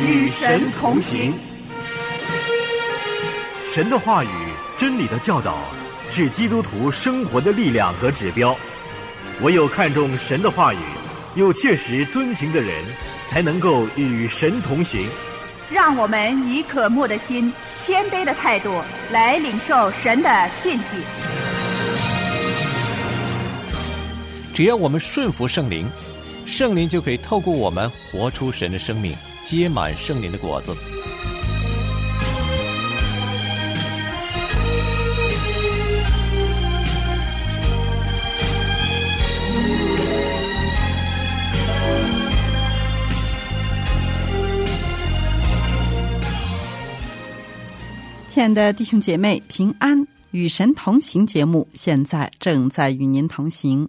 与神同行。神的话语、真理的教导，是基督徒生活的力量和指标。唯有看重神的话语，又切实遵行的人，才能够与神同行。让我们以渴慕的心、谦卑的态度来领受神的信息。只要我们顺服圣灵，圣灵就可以透过我们活出神的生命，结满圣灵的果子。亲爱的弟兄姐妹，平安与神同行节目现在正在与您同行。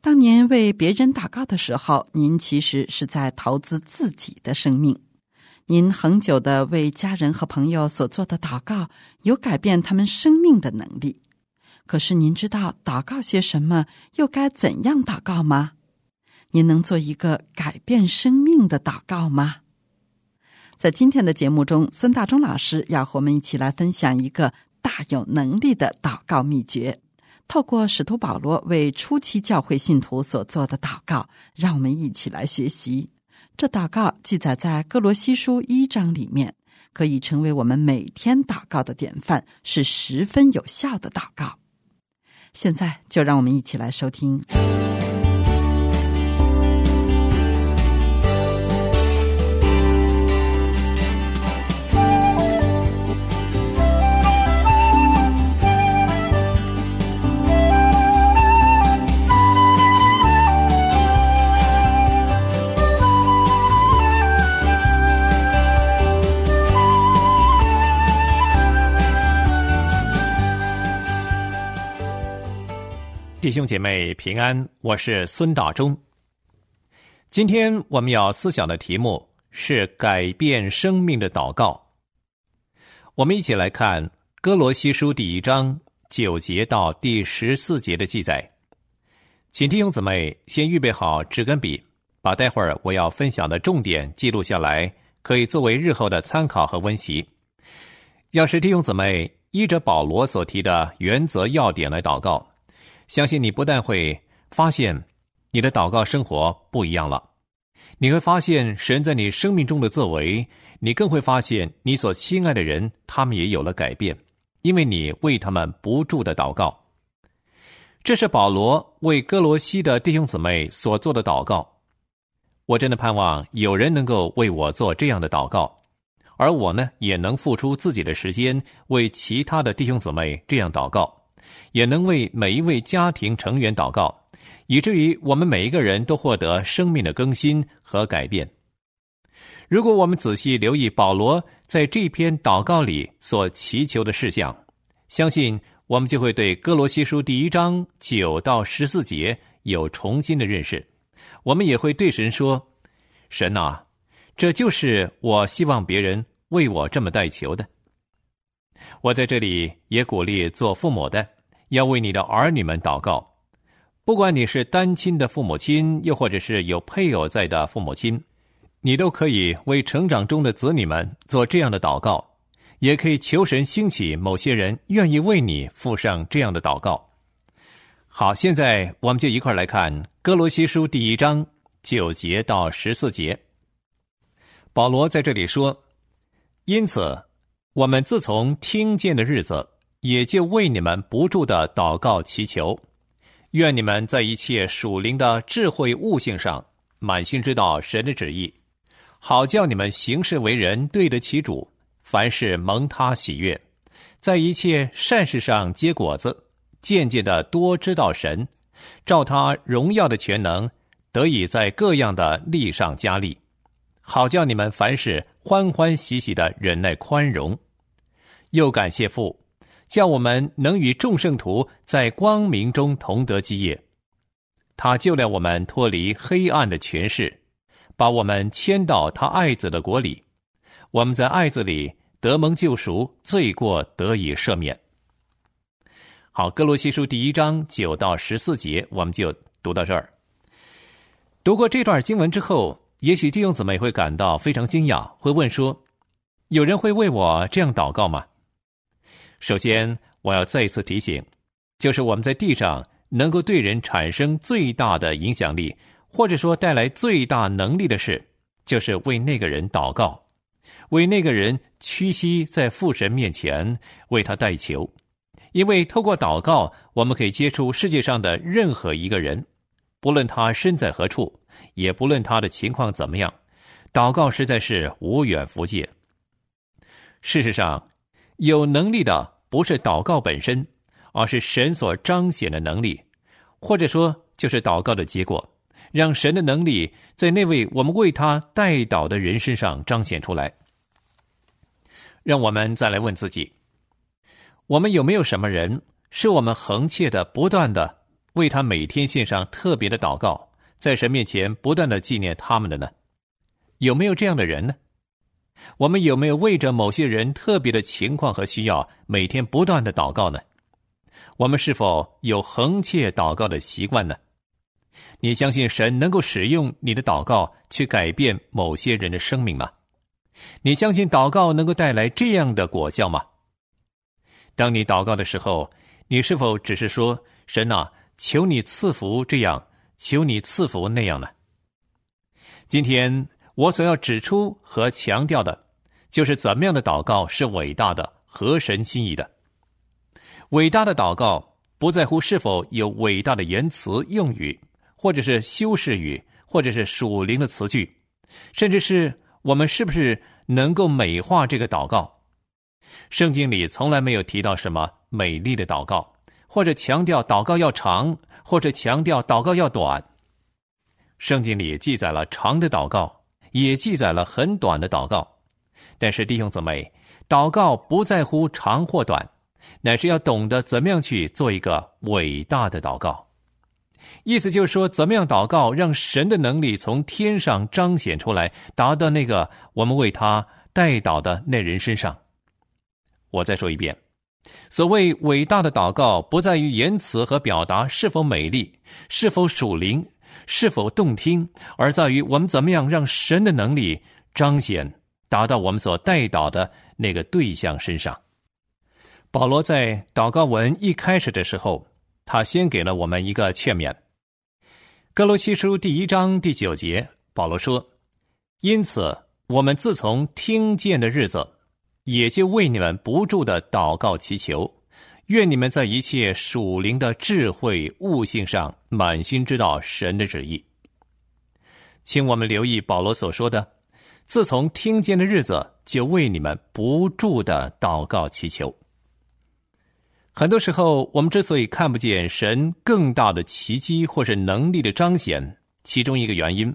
当您为别人祷告的时候，您其实是在投资自己的生命。您恒久的为家人和朋友所做的祷告，有改变他们生命的能力。可是，您知道祷告些什么，又该怎样祷告吗？您能做一个改变生命的祷告吗？在今天的节目中，孙大中老师要和我们一起来分享一个大有能力的祷告秘诀。透过使徒保罗为初期教会信徒所做的祷告，让我们一起来学习。这祷告记载在哥罗西书一章里面，可以成为我们每天祷告的典范，是十分有效的祷告。现在就让我们一起来收听。兄姐妹平安，我是孙大中。今天我们要思想的题目是改变生命的祷告。我们一起来看《哥罗西书》第一章九节到第十四节的记载。请弟兄姊妹先预备好纸跟笔，把待会儿我要分享的重点记录下来，可以作为日后的参考和温习。要是弟兄姊妹依着保罗所提的原则要点来祷告。相信你不但会发现你的祷告生活不一样了，你会发现神在你生命中的作为，你更会发现你所亲爱的人他们也有了改变，因为你为他们不住的祷告。这是保罗为哥罗西的弟兄姊妹所做的祷告。我真的盼望有人能够为我做这样的祷告，而我呢也能付出自己的时间为其他的弟兄姊妹这样祷告。也能为每一位家庭成员祷告，以至于我们每一个人都获得生命的更新和改变。如果我们仔细留意保罗在这篇祷告里所祈求的事项，相信我们就会对哥罗西书第一章九到十四节有重新的认识。我们也会对神说：“神啊，这就是我希望别人为我这么代求的。”我在这里也鼓励做父母的。要为你的儿女们祷告，不管你是单亲的父母亲，又或者是有配偶在的父母亲，你都可以为成长中的子女们做这样的祷告，也可以求神兴起某些人愿意为你附上这样的祷告。好，现在我们就一块来看《哥罗西书》第一章九节到十四节。保罗在这里说：“因此，我们自从听见的日子。”也就为你们不住的祷告祈求，愿你们在一切属灵的智慧悟性上满心知道神的旨意，好叫你们行事为人对得起主，凡事蒙他喜悦，在一切善事上结果子，渐渐的多知道神，照他荣耀的全能，得以在各样的力上加力，好叫你们凡事欢欢喜喜的忍耐宽容，又感谢父。叫我们能与众圣徒在光明中同得基业，他救了我们脱离黑暗的权势，把我们迁到他爱子的国里。我们在爱子里得蒙救赎，罪过得以赦免。好，哥罗西书第一章九到十四节，我们就读到这儿。读过这段经文之后，也许弟兄姊妹会感到非常惊讶，会问说：“有人会为我这样祷告吗？”首先，我要再一次提醒，就是我们在地上能够对人产生最大的影响力，或者说带来最大能力的事，就是为那个人祷告，为那个人屈膝在父神面前为他代求，因为透过祷告，我们可以接触世界上的任何一个人，不论他身在何处。也不论他的情况怎么样，祷告实在是无远弗届。事实上，有能力的不是祷告本身，而是神所彰显的能力，或者说就是祷告的结果，让神的能力在那位我们为他代祷的人身上彰显出来。让我们再来问自己：我们有没有什么人是我们恒切的、不断的为他每天献上特别的祷告？在神面前不断的纪念他们的呢？有没有这样的人呢？我们有没有为着某些人特别的情况和需要，每天不断的祷告呢？我们是否有恒切祷告的习惯呢？你相信神能够使用你的祷告去改变某些人的生命吗？你相信祷告能够带来这样的果效吗？当你祷告的时候，你是否只是说：“神啊，求你赐福这样？”求你赐福那样呢。今天我所要指出和强调的，就是怎么样的祷告是伟大的、合神心意的。伟大的祷告不在乎是否有伟大的言辞用语，或者是修饰语，或者是属灵的词句，甚至是我们是不是能够美化这个祷告。圣经里从来没有提到什么美丽的祷告，或者强调祷告要长。或者强调祷告要短，圣经里记载了长的祷告，也记载了很短的祷告。但是弟兄姊妹，祷告不在乎长或短，乃是要懂得怎么样去做一个伟大的祷告。意思就是说，怎么样祷告，让神的能力从天上彰显出来，达到那个我们为他代祷的那人身上。我再说一遍。所谓伟大的祷告，不在于言辞和表达是否美丽、是否属灵、是否动听，而在于我们怎么样让神的能力彰显，达到我们所带祷的那个对象身上。保罗在祷告文一开始的时候，他先给了我们一个劝勉。哥罗西书第一章第九节，保罗说：“因此，我们自从听见的日子。”也就为你们不住的祷告祈求，愿你们在一切属灵的智慧悟性上满心知道神的旨意。请我们留意保罗所说的：“自从听见的日子，就为你们不住的祷告祈求。”很多时候，我们之所以看不见神更大的奇迹或是能力的彰显，其中一个原因，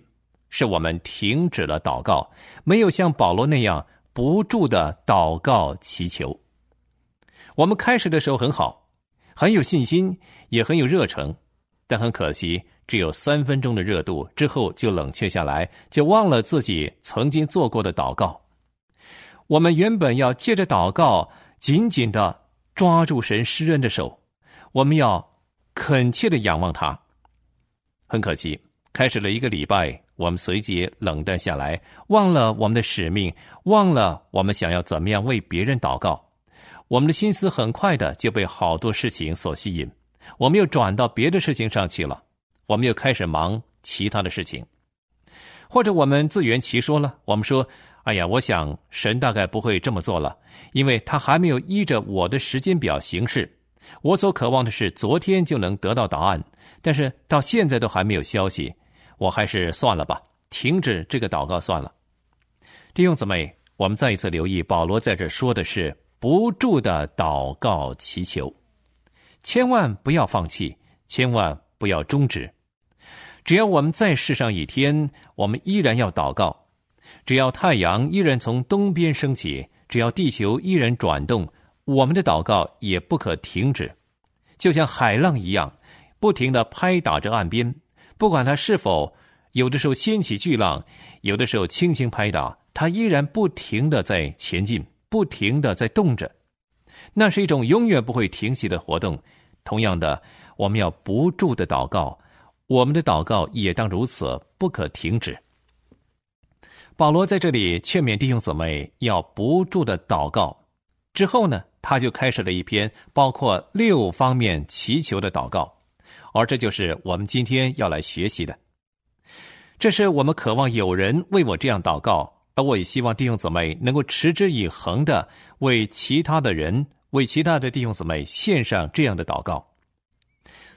是我们停止了祷告，没有像保罗那样。不住的祷告祈求。我们开始的时候很好，很有信心，也很有热诚，但很可惜，只有三分钟的热度之后就冷却下来，就忘了自己曾经做过的祷告。我们原本要借着祷告紧紧的抓住神施恩的手，我们要恳切的仰望他。很可惜，开始了一个礼拜。我们随即冷淡下来，忘了我们的使命，忘了我们想要怎么样为别人祷告。我们的心思很快的就被好多事情所吸引，我们又转到别的事情上去了。我们又开始忙其他的事情，或者我们自圆其说了。我们说：“哎呀，我想神大概不会这么做了，因为他还没有依着我的时间表行事。我所渴望的是昨天就能得到答案，但是到现在都还没有消息。”我还是算了吧，停止这个祷告算了。弟兄姊妹，我们再一次留意，保罗在这说的是不住的祷告祈求，千万不要放弃，千万不要终止。只要我们在世上一天，我们依然要祷告；只要太阳依然从东边升起，只要地球依然转动，我们的祷告也不可停止，就像海浪一样，不停的拍打着岸边。不管它是否有的时候掀起巨浪，有的时候轻轻拍打，它依然不停的在前进，不停的在动着。那是一种永远不会停息的活动。同样的，我们要不住的祷告，我们的祷告也当如此，不可停止。保罗在这里劝勉弟兄姊妹要不住的祷告。之后呢，他就开始了一篇包括六方面祈求的祷告，而这就是我们今天要来学习的。这是我们渴望有人为我这样祷告，而我也希望弟兄姊妹能够持之以恒的为其他的人、为其他的弟兄姊妹献上这样的祷告。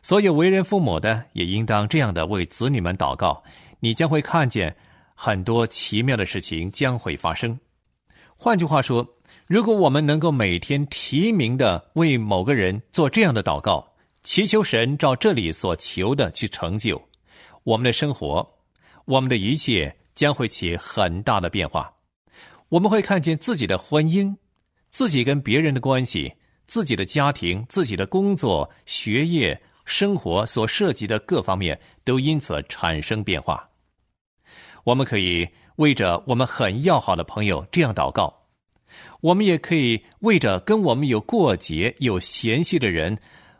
所有为人父母的也应当这样的为子女们祷告，你将会看见。很多奇妙的事情将会发生。换句话说，如果我们能够每天提名的为某个人做这样的祷告，祈求神照这里所求的去成就，我们的生活，我们的一切将会起很大的变化。我们会看见自己的婚姻、自己跟别人的关系、自己的家庭、自己的工作、学业、生活所涉及的各方面都因此产生变化。我们可以为着我们很要好的朋友这样祷告，我们也可以为着跟我们有过节、有嫌隙的人，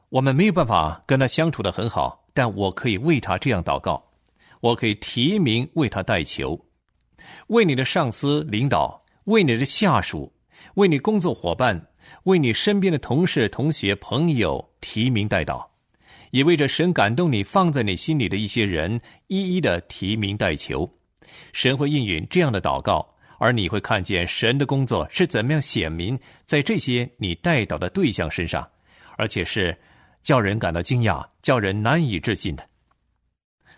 我们没有办法跟他相处的很好，但我可以为他这样祷告，我可以提名为他代求，为你的上司、领导，为你的下属，为你工作伙伴，为你身边的同事、同学、朋友提名代祷，也为着神感动你放在你心里的一些人，一一的提名代求。神会应允这样的祷告，而你会看见神的工作是怎么样显明在这些你带祷的对象身上，而且是叫人感到惊讶、叫人难以置信的。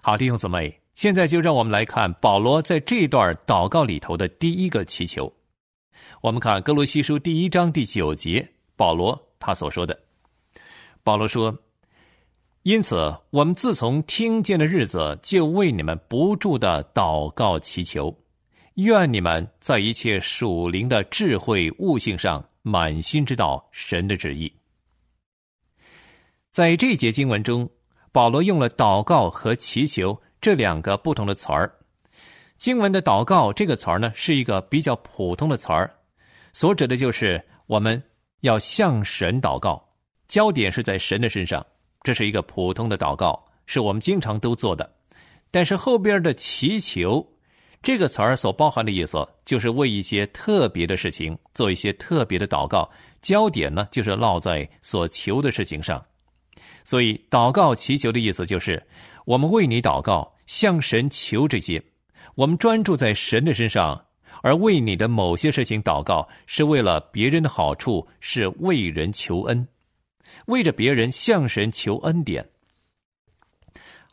好，弟兄姊妹，现在就让我们来看保罗在这段祷告里头的第一个祈求。我们看哥罗西书第一章第九节，保罗他所说的：“保罗说。”因此，我们自从听见的日子，就为你们不住的祷告祈求，愿你们在一切属灵的智慧悟性上，满心知道神的旨意。在这节经文中，保罗用了“祷告”和“祈求”这两个不同的词儿。经文的“祷告”这个词儿呢，是一个比较普通的词儿，所指的就是我们要向神祷告，焦点是在神的身上。这是一个普通的祷告，是我们经常都做的。但是后边的祈求这个词儿所包含的意思，就是为一些特别的事情做一些特别的祷告，焦点呢就是落在所求的事情上。所以，祷告祈求的意思就是我们为你祷告，向神求这些，我们专注在神的身上，而为你的某些事情祷告，是为了别人的好处，是为人求恩。为着别人向神求恩典。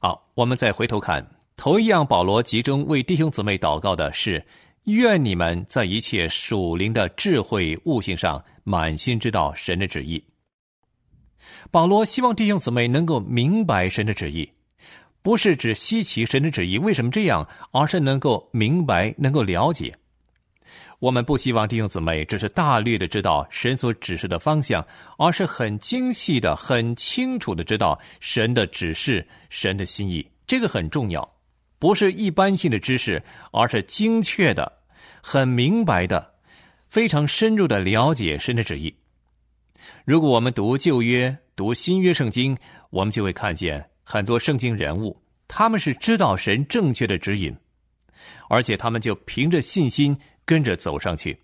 好，我们再回头看，头一样，保罗集中为弟兄姊妹祷告的是：愿你们在一切属灵的智慧悟性上，满心知道神的旨意。保罗希望弟兄姊妹能够明白神的旨意，不是指稀奇神的旨意为什么这样，而是能够明白、能够了解。我们不希望弟兄姊妹只是大略的知道神所指示的方向，而是很精细的、很清楚的知道神的指示、神的心意。这个很重要，不是一般性的知识，而是精确的、很明白的、非常深入的了解神的旨意。如果我们读旧约、读新约圣经，我们就会看见很多圣经人物，他们是知道神正确的指引，而且他们就凭着信心。跟着走上去，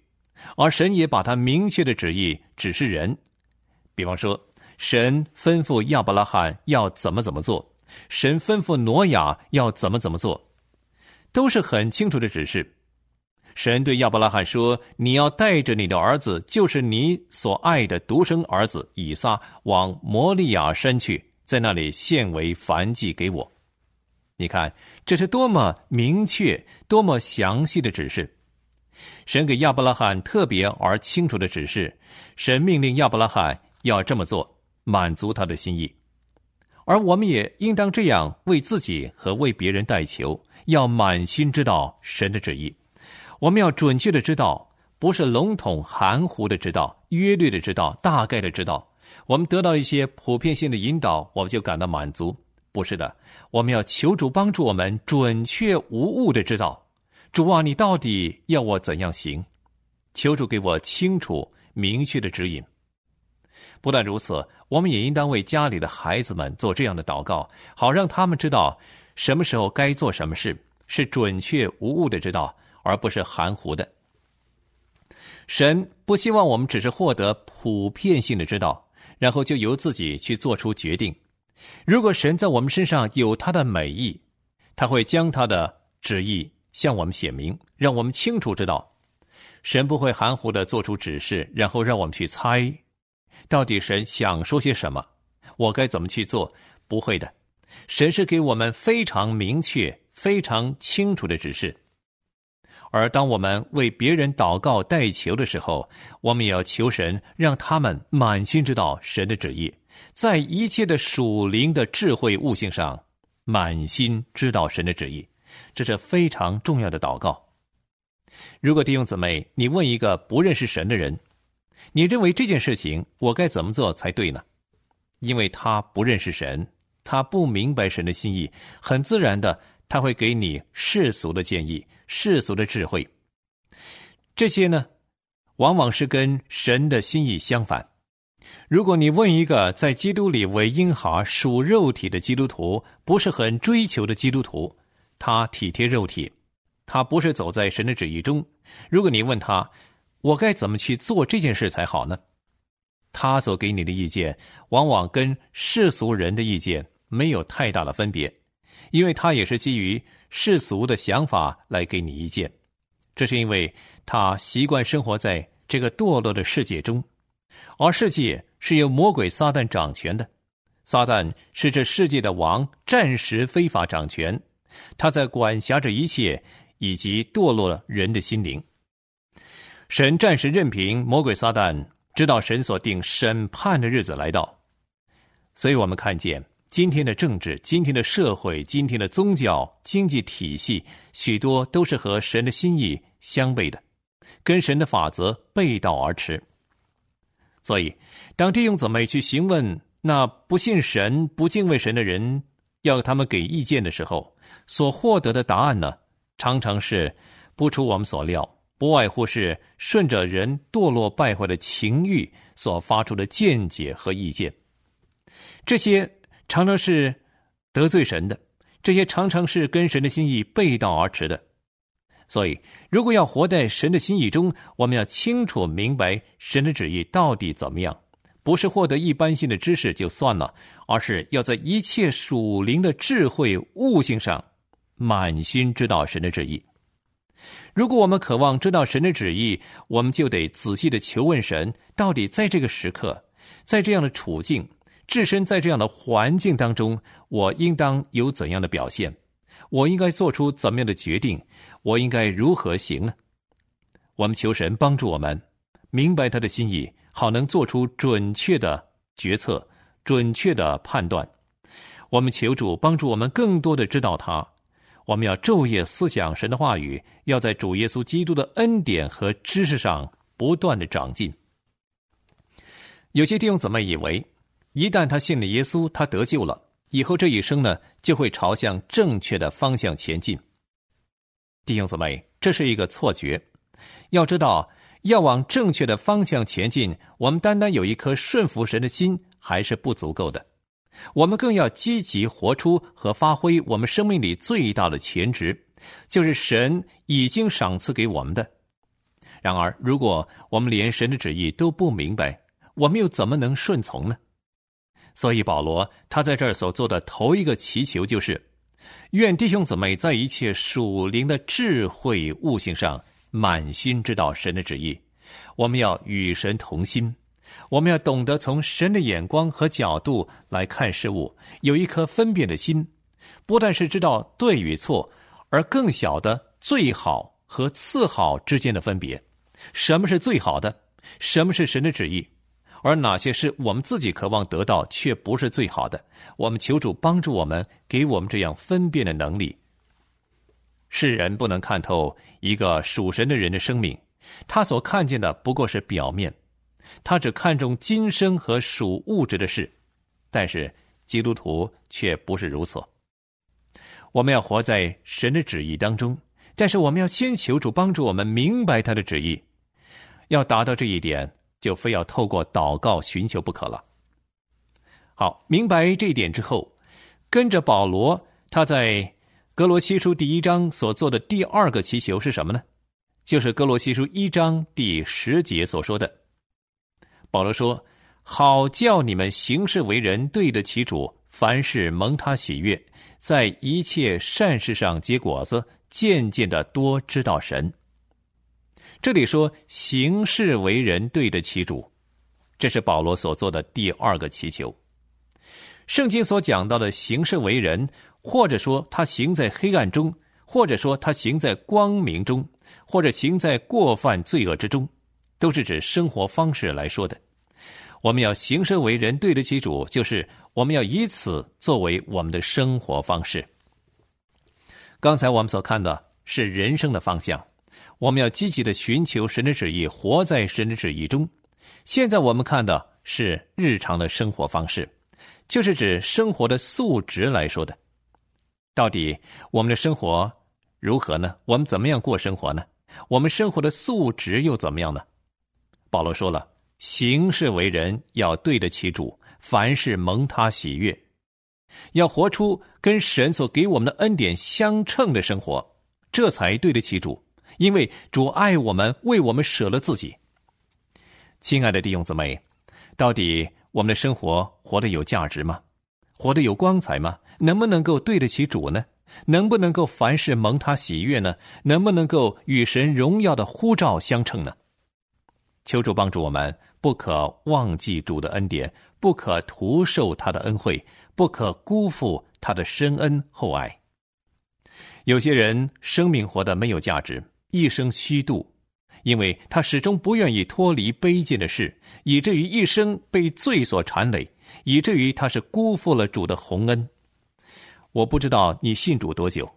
而神也把他明确的旨意指示人。比方说，神吩咐亚伯拉罕要怎么怎么做，神吩咐挪亚要怎么怎么做，都是很清楚的指示。神对亚伯拉罕说：“你要带着你的儿子，就是你所爱的独生儿子以撒，往摩利亚山去，在那里献为燔祭给我。”你看，这是多么明确、多么详细的指示。神给亚伯拉罕特别而清楚的指示，神命令亚伯拉罕要这么做，满足他的心意。而我们也应当这样为自己和为别人代求，要满心知道神的旨意。我们要准确的知道，不是笼统含糊的知道，约略的知道，大概的知道。我们得到一些普遍性的引导，我们就感到满足。不是的，我们要求主帮助我们准确无误的知道。主啊，你到底要我怎样行？求主给我清楚明确的指引。不但如此，我们也应当为家里的孩子们做这样的祷告，好让他们知道什么时候该做什么事，是准确无误的知道，而不是含糊的。神不希望我们只是获得普遍性的知道，然后就由自己去做出决定。如果神在我们身上有他的美意，他会将他的旨意向我们写明，让我们清楚知道。神不会含糊的做出指示，然后让我们去猜，到底神想说些什么，我该怎么去做？不会的，神是给我们非常明确、非常清楚的指示。而当我们为别人祷告代求的时候，我们也要求神，让他们满心知道神的旨意，在一切的属灵的智慧悟性上，满心知道神的旨意，这是非常重要的祷告。如果弟兄姊妹，你问一个不认识神的人，你认为这件事情我该怎么做才对呢？因为他不认识神，他不明白神的心意，很自然的他会给你世俗的建议、世俗的智慧。这些呢，往往是跟神的心意相反。如果你问一个在基督里为婴孩、属肉体的基督徒，不是很追求的基督徒，他体贴肉体。他不是走在神的旨意中。如果你问他，我该怎么去做这件事才好呢？他所给你的意见，往往跟世俗人的意见没有太大的分别，因为他也是基于世俗的想法来给你意见。这是因为他习惯生活在这个堕落的世界中，而世界是由魔鬼撒旦掌权的。撒旦是这世界的王，暂时非法掌权，他在管辖着一切。以及堕落人的心灵，神暂时任凭魔鬼撒旦，直到神所定审判的日子来到。所以我们看见今天的政治、今天的社会、今天的宗教、经济体系，许多都是和神的心意相悖的，跟神的法则背道而驰。所以，当弟兄姊妹去询问那不信神、不敬畏神的人，要他们给意见的时候，所获得的答案呢？常常是不出我们所料，不外乎是顺着人堕落败坏的情欲所发出的见解和意见。这些常常是得罪神的，这些常常是跟神的心意背道而驰的。所以，如果要活在神的心意中，我们要清楚明白神的旨意到底怎么样，不是获得一般性的知识就算了，而是要在一切属灵的智慧悟性上。满心知道神的旨意。如果我们渴望知道神的旨意，我们就得仔细的求问神，到底在这个时刻，在这样的处境，置身在这样的环境当中，我应当有怎样的表现？我应该做出怎么样的决定？我应该如何行呢？我们求神帮助我们明白他的心意，好能做出准确的决策、准确的判断。我们求主帮助我们更多的知道他。我们要昼夜思想神的话语，要在主耶稣基督的恩典和知识上不断的长进。有些弟兄姊妹以为，一旦他信了耶稣，他得救了，以后这一生呢就会朝向正确的方向前进。弟兄姊妹，这是一个错觉。要知道，要往正确的方向前进，我们单单有一颗顺服神的心还是不足够的。我们更要积极活出和发挥我们生命里最大的潜质，就是神已经赏赐给我们的。然而，如果我们连神的旨意都不明白，我们又怎么能顺从呢？所以，保罗他在这儿所做的头一个祈求就是：愿弟兄姊妹在一切属灵的智慧悟性上满心知道神的旨意。我们要与神同心。我们要懂得从神的眼光和角度来看事物，有一颗分辨的心，不但是知道对与错，而更晓得最好和次好之间的分别。什么是最好的？什么是神的旨意？而哪些是我们自己渴望得到却不是最好的？我们求主帮助我们，给我们这样分辨的能力。世人不能看透一个属神的人的生命，他所看见的不过是表面。他只看重今生和属物质的事，但是基督徒却不是如此。我们要活在神的旨意当中，但是我们要先求主帮助我们明白他的旨意。要达到这一点，就非要透过祷告寻求不可了。好，明白这一点之后，跟着保罗，他在格罗西书第一章所做的第二个祈求是什么呢？就是格罗西书一章第十节所说的。保罗说：“好叫你们行事为人对得起主，凡事蒙他喜悦，在一切善事上结果子，渐渐的多知道神。”这里说行事为人对得起主，这是保罗所做的第二个祈求。圣经所讲到的行事为人，或者说他行在黑暗中，或者说他行在光明中，或者行在过犯罪恶之中，都是指生活方式来说的。我们要行事为人对得起主，就是我们要以此作为我们的生活方式。刚才我们所看的是人生的方向。我们要积极的寻求神的旨意，活在神的旨意中。现在我们看的是日常的生活方式，就是指生活的素质来说的。到底我们的生活如何呢？我们怎么样过生活呢？我们生活的素质又怎么样呢？保罗说了：行事为人要对得起主，凡事蒙他喜悦，要活出跟神所给我们的恩典相称的生活，这才对得起主。因为主爱我们，为我们舍了自己。亲爱的弟兄姊妹，到底我们的生活活得有价值吗？活得有光彩吗？能不能够对得起主呢？能不能够凡事蒙他喜悦呢？能不能够与神荣耀的呼召相称呢？求主帮助我们，不可忘记主的恩典，不可徒受他的恩惠，不可辜负他的深恩厚爱。有些人生命活得没有价值。一生虚度，因为他始终不愿意脱离卑贱的事，以至于一生被罪所缠累，以至于他是辜负了主的洪恩。我不知道你信主多久，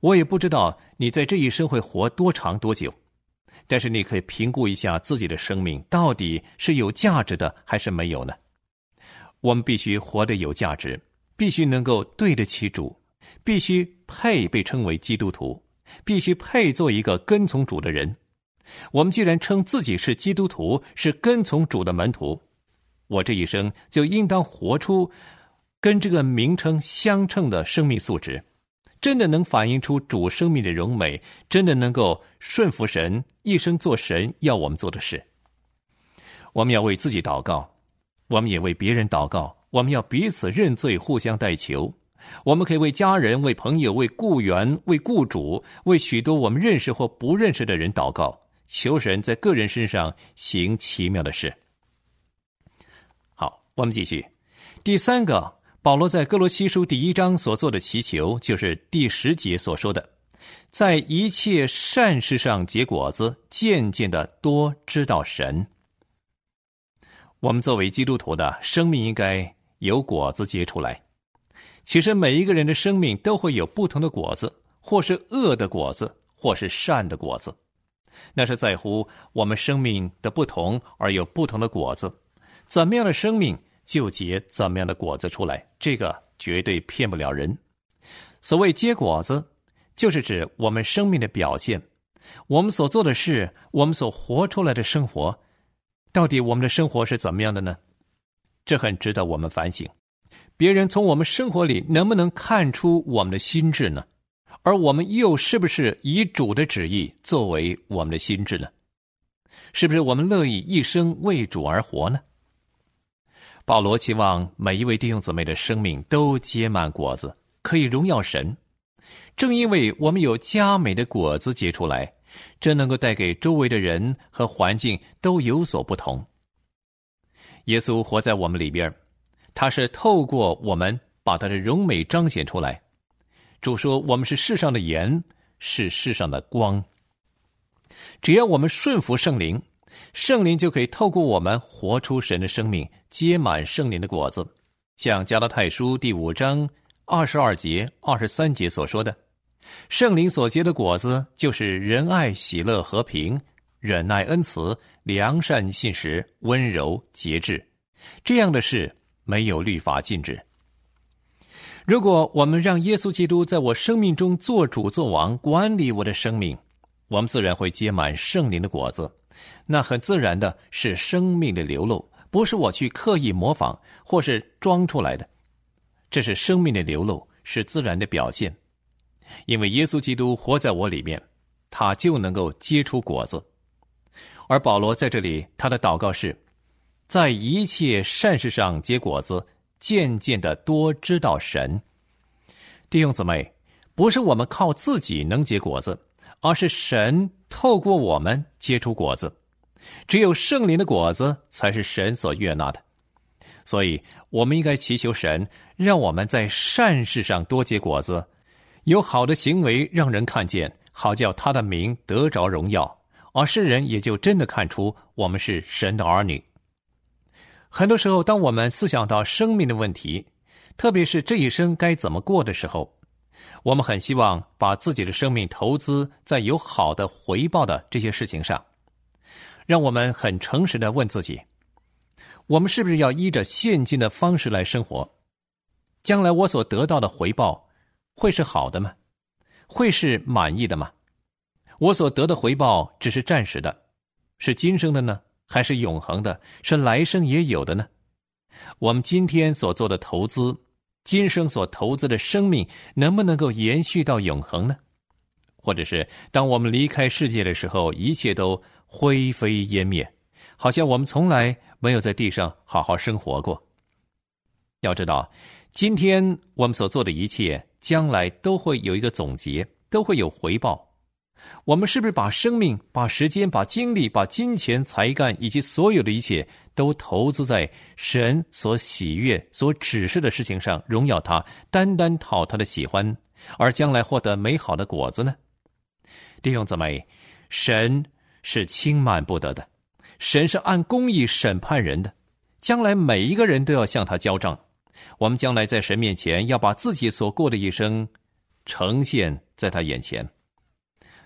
我也不知道你在这一生会活多长多久，但是你可以评估一下自己的生命到底是有价值的还是没有呢？我们必须活得有价值，必须能够对得起主，必须配被称为基督徒。必须配做一个跟从主的人。我们既然称自己是基督徒，是跟从主的门徒，我这一生就应当活出跟这个名称相称的生命素质，真的能反映出主生命的荣美，真的能够顺服神，一生做神要我们做的事。我们要为自己祷告，我们也为别人祷告，我们要彼此认罪，互相代求。我们可以为家人、为朋友、为雇员、为雇主、为许多我们认识或不认识的人祷告，求神在个人身上行奇妙的事。好，我们继续。第三个，保罗在哥罗西书第一章所做的祈求，就是第十节所说的：“在一切善事上结果子，渐渐的多知道神。”我们作为基督徒的生命，应该有果子结出来。其实每一个人的生命都会有不同的果子，或是恶的果子，或是善的果子，那是在乎我们生命的不同而有不同的果子。怎么样的生命就结怎么样的果子出来，这个绝对骗不了人。所谓结果子，就是指我们生命的表现，我们所做的事，我们所活出来的生活，到底我们的生活是怎么样的呢？这很值得我们反省。别人从我们生活里能不能看出我们的心智呢？而我们又是不是以主的旨意作为我们的心智呢？是不是我们乐意一生为主而活呢？保罗期望每一位弟兄姊妹的生命都结满果子，可以荣耀神。正因为我们有佳美的果子结出来，这能够带给周围的人和环境都有所不同。耶稣活在我们里边。他是透过我们把他的荣美彰显出来。主说：“我们是世上的盐，是世上的光。只要我们顺服圣灵，圣灵就可以透过我们活出神的生命，结满圣灵的果子。像加拉太书第五章二十二节、二十三节所说的，圣灵所结的果子就是仁爱、喜乐、和平、忍耐、恩慈、良善、信实、温柔、节制。这样的事。”没有律法禁止。如果我们让耶稣基督在我生命中做主做王，管理我的生命，我们自然会结满圣灵的果子。那很自然的是生命的流露，不是我去刻意模仿或是装出来的。这是生命的流露，是自然的表现。因为耶稣基督活在我里面，他就能够结出果子。而保罗在这里，他的祷告是，在一切善事上结果子，渐渐的多知道神。弟兄姊妹，不是我们靠自己能结果子，而是神透过我们结出果子。只有圣灵的果子才是神所悦纳的，所以我们应该祈求神，让我们在善事上多结果子，有好的行为让人看见，好叫他的名得着荣耀。而世人也就真的看出我们是神的儿女。很多时候，当我们思想到生命的问题，特别是这一生该怎么过的时候，我们很希望把自己的生命投资在有好的回报的这些事情上。让我们很诚实的问自己：我们是不是要依着现今的方式来生活？将来我所得到的回报会是好的吗？会是满意的吗？我所得的回报只是暂时的，是今生的呢，还是永恒的？是来生也有的呢？我们今天所做的投资，今生所投资的生命，能不能够延续到永恒呢？或者是当我们离开世界的时候，一切都灰飞烟灭，好像我们从来没有在地上好好生活过？要知道，今天我们所做的一切，将来都会有一个总结，都会有回报。我们是不是把生命、把时间、把精力、把金钱、才干以及所有的一切，都投资在神所喜悦、所指示的事情上，荣耀他，单单讨他的喜欢，而将来获得美好的果子呢？弟兄姊妹，神是轻慢不得的，神是按公义审判人的，将来每一个人都要向他交账。我们将来在神面前，要把自己所过的一生呈现在他眼前。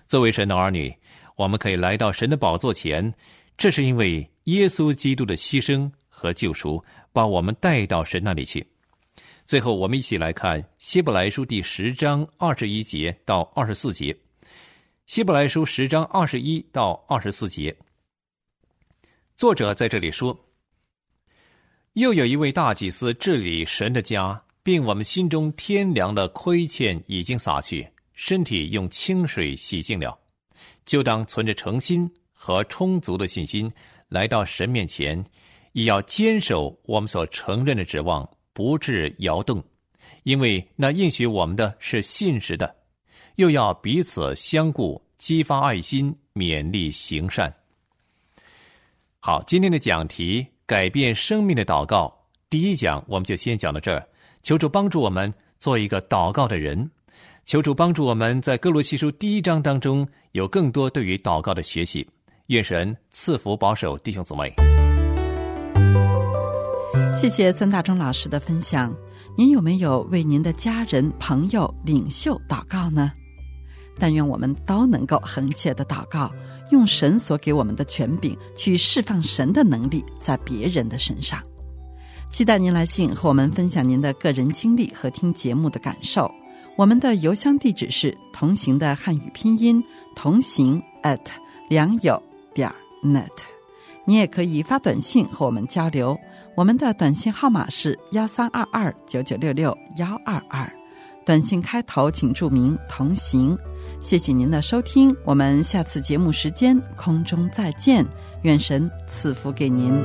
作为神的儿女，我们可以来到神的宝座前，这是因为耶稣基督的牺牲和救赎，把我们带到神那里去。最后，我们一起来看希伯来书第十章二十一节到二十四节。希伯来书十章二十一到二十四节，作者在这里说：“又有一位大祭司治理神的家，并我们心中天良的亏欠已经洒去。”身体用清水洗净了，就当存着诚心和充足的信心来到神面前，也要坚守我们所承认的指望，不致摇动，因为那应许我们的是信实的。又要彼此相顾，激发爱心，勉励行善。好，今天的讲题改变生命的祷告，第一讲我们就先讲到这儿。求主帮助我们做一个祷告的人。求主帮助我们在哥罗西书第一章当中有更多对于祷告的学习。愿神赐福保守弟兄姊妹。谢谢孙大中老师的分享。您有没有为您的家人、朋友、领袖祷告呢？但愿我们都能够恒切的祷告，用神所给我们的权柄去释放神的能力在别人的身上。期待您来信和我们分享您的个人经历和听节目的感受。我们的邮箱地址是同行的汉语拼音同行 at 良友点 net，你也可以发短信和我们交流，我们的短信号码是幺三二二九九六六幺二二，短信开头请注明同行。谢谢您的收听，我们下次节目时间空中再见，愿神赐福给您。